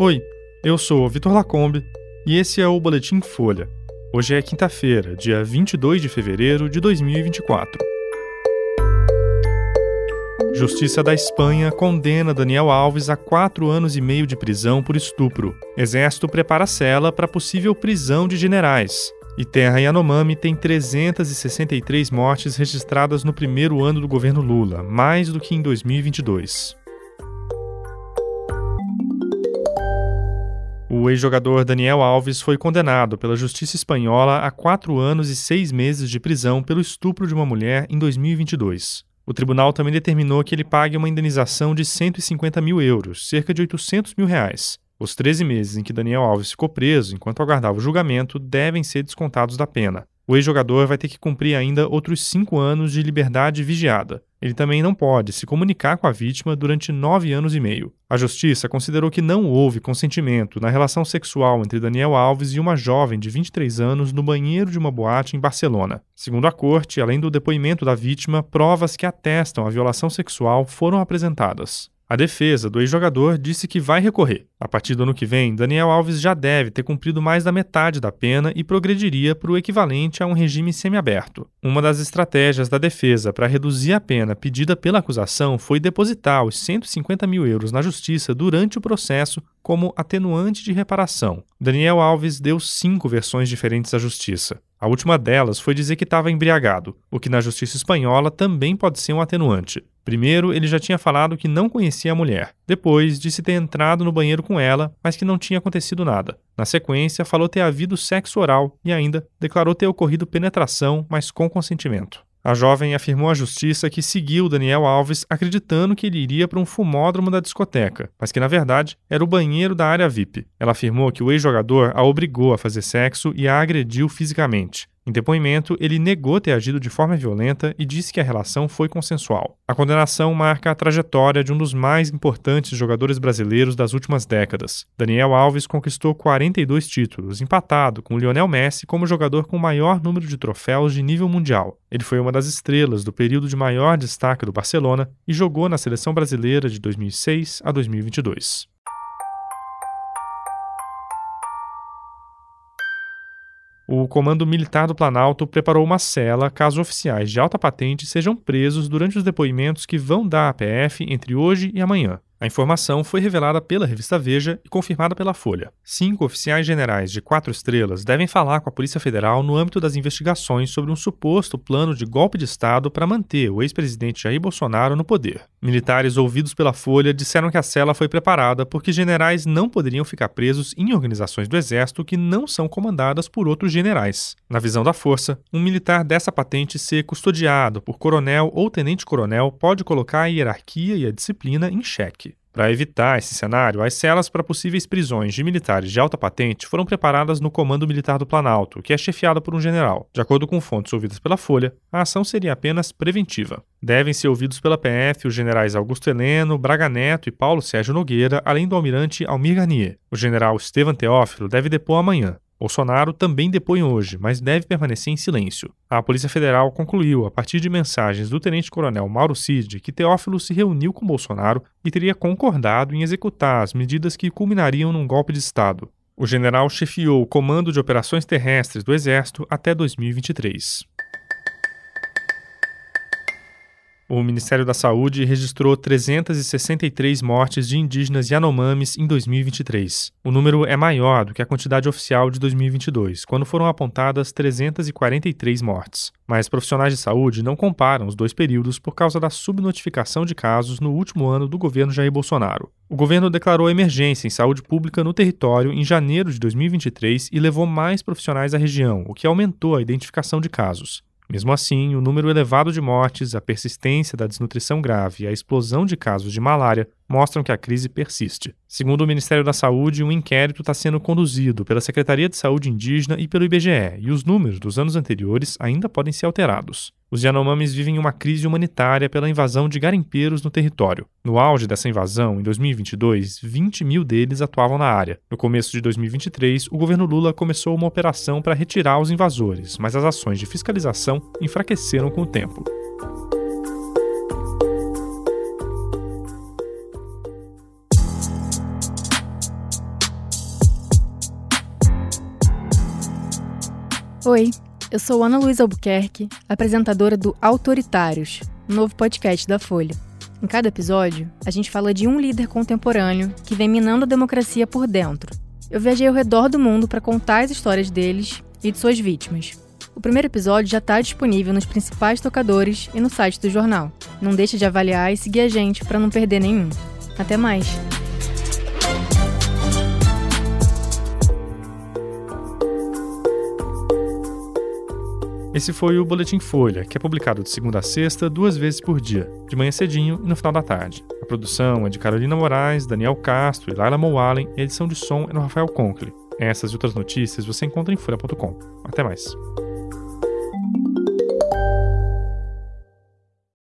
Oi, eu sou Vitor Lacombe e esse é o Boletim Folha. Hoje é quinta-feira, dia 22 de fevereiro de 2024. Justiça da Espanha condena Daniel Alves a quatro anos e meio de prisão por estupro. Exército prepara cela para possível prisão de generais. E Terra Yanomami tem 363 mortes registradas no primeiro ano do governo Lula, mais do que em 2022. O ex-jogador Daniel Alves foi condenado pela justiça espanhola a quatro anos e seis meses de prisão pelo estupro de uma mulher em 2022. O tribunal também determinou que ele pague uma indenização de 150 mil euros, cerca de 800 mil reais. Os 13 meses em que Daniel Alves ficou preso enquanto aguardava o julgamento devem ser descontados da pena. O ex-jogador vai ter que cumprir ainda outros cinco anos de liberdade vigiada. Ele também não pode se comunicar com a vítima durante nove anos e meio. A justiça considerou que não houve consentimento na relação sexual entre Daniel Alves e uma jovem de 23 anos no banheiro de uma boate em Barcelona. Segundo a corte, além do depoimento da vítima, provas que atestam a violação sexual foram apresentadas. A defesa do ex-jogador disse que vai recorrer. A partir do ano que vem, Daniel Alves já deve ter cumprido mais da metade da pena e progrediria para o equivalente a um regime semiaberto. Uma das estratégias da defesa para reduzir a pena pedida pela acusação foi depositar os 150 mil euros na justiça durante o processo como atenuante de reparação. Daniel Alves deu cinco versões diferentes à justiça. A última delas foi dizer que estava embriagado, o que na justiça espanhola também pode ser um atenuante. Primeiro, ele já tinha falado que não conhecia a mulher. Depois, disse ter entrado no banheiro com ela, mas que não tinha acontecido nada. Na sequência, falou ter havido sexo oral e ainda declarou ter ocorrido penetração, mas com consentimento. A jovem afirmou à justiça que seguiu Daniel Alves acreditando que ele iria para um fumódromo da discoteca, mas que na verdade era o banheiro da área VIP. Ela afirmou que o ex-jogador a obrigou a fazer sexo e a agrediu fisicamente. Em depoimento, ele negou ter agido de forma violenta e disse que a relação foi consensual. A condenação marca a trajetória de um dos mais importantes jogadores brasileiros das últimas décadas. Daniel Alves conquistou 42 títulos, empatado com Lionel Messi como jogador com maior número de troféus de nível mundial. Ele foi uma das estrelas do período de maior destaque do Barcelona e jogou na seleção brasileira de 2006 a 2022. O Comando Militar do Planalto preparou uma cela caso oficiais de alta patente sejam presos durante os depoimentos que vão dar à PF entre hoje e amanhã. A informação foi revelada pela revista Veja e confirmada pela Folha. Cinco oficiais generais de quatro estrelas devem falar com a Polícia Federal no âmbito das investigações sobre um suposto plano de golpe de Estado para manter o ex-presidente Jair Bolsonaro no poder. Militares ouvidos pela Folha disseram que a cela foi preparada porque generais não poderiam ficar presos em organizações do Exército que não são comandadas por outros generais. Na visão da força, um militar dessa patente ser custodiado por coronel ou tenente-coronel pode colocar a hierarquia e a disciplina em xeque. Para evitar esse cenário, as celas para possíveis prisões de militares de alta patente foram preparadas no Comando Militar do Planalto, que é chefiado por um general. De acordo com fontes ouvidas pela Folha, a ação seria apenas preventiva. Devem ser ouvidos pela PF os generais Augusto Heleno, Braga Neto e Paulo Sérgio Nogueira, além do almirante Almir Garnier. O general Estevan Teófilo deve depor amanhã. Bolsonaro também depõe hoje, mas deve permanecer em silêncio. A Polícia Federal concluiu, a partir de mensagens do tenente-coronel Mauro Cid, que Teófilo se reuniu com Bolsonaro e teria concordado em executar as medidas que culminariam num golpe de Estado. O general chefiou o Comando de Operações Terrestres do Exército até 2023. O Ministério da Saúde registrou 363 mortes de indígenas Yanomamis em 2023. O número é maior do que a quantidade oficial de 2022, quando foram apontadas 343 mortes. Mas profissionais de saúde não comparam os dois períodos por causa da subnotificação de casos no último ano do governo Jair Bolsonaro. O governo declarou emergência em saúde pública no território em janeiro de 2023 e levou mais profissionais à região, o que aumentou a identificação de casos. Mesmo assim, o número elevado de mortes, a persistência da desnutrição grave e a explosão de casos de malária mostram que a crise persiste. Segundo o Ministério da Saúde, um inquérito está sendo conduzido pela Secretaria de Saúde Indígena e pelo IBGE, e os números dos anos anteriores ainda podem ser alterados. Os Yanomamis vivem uma crise humanitária pela invasão de garimpeiros no território. No auge dessa invasão, em 2022, 20 mil deles atuavam na área. No começo de 2023, o governo Lula começou uma operação para retirar os invasores, mas as ações de fiscalização enfraqueceram com o tempo. Oi eu sou Ana Luísa Albuquerque, apresentadora do Autoritários, novo podcast da Folha. Em cada episódio, a gente fala de um líder contemporâneo que vem minando a democracia por dentro. Eu viajei ao redor do mundo para contar as histórias deles e de suas vítimas. O primeiro episódio já está disponível nos principais tocadores e no site do jornal. Não deixe de avaliar e seguir a gente para não perder nenhum. Até mais! Esse foi o Boletim Folha, que é publicado de segunda a sexta, duas vezes por dia, de manhã cedinho e no final da tarde. A produção é de Carolina Moraes, Daniel Castro e Laila Moalen, e a edição de som é do Rafael Conkle. Essas e outras notícias você encontra em folha.com. Até mais.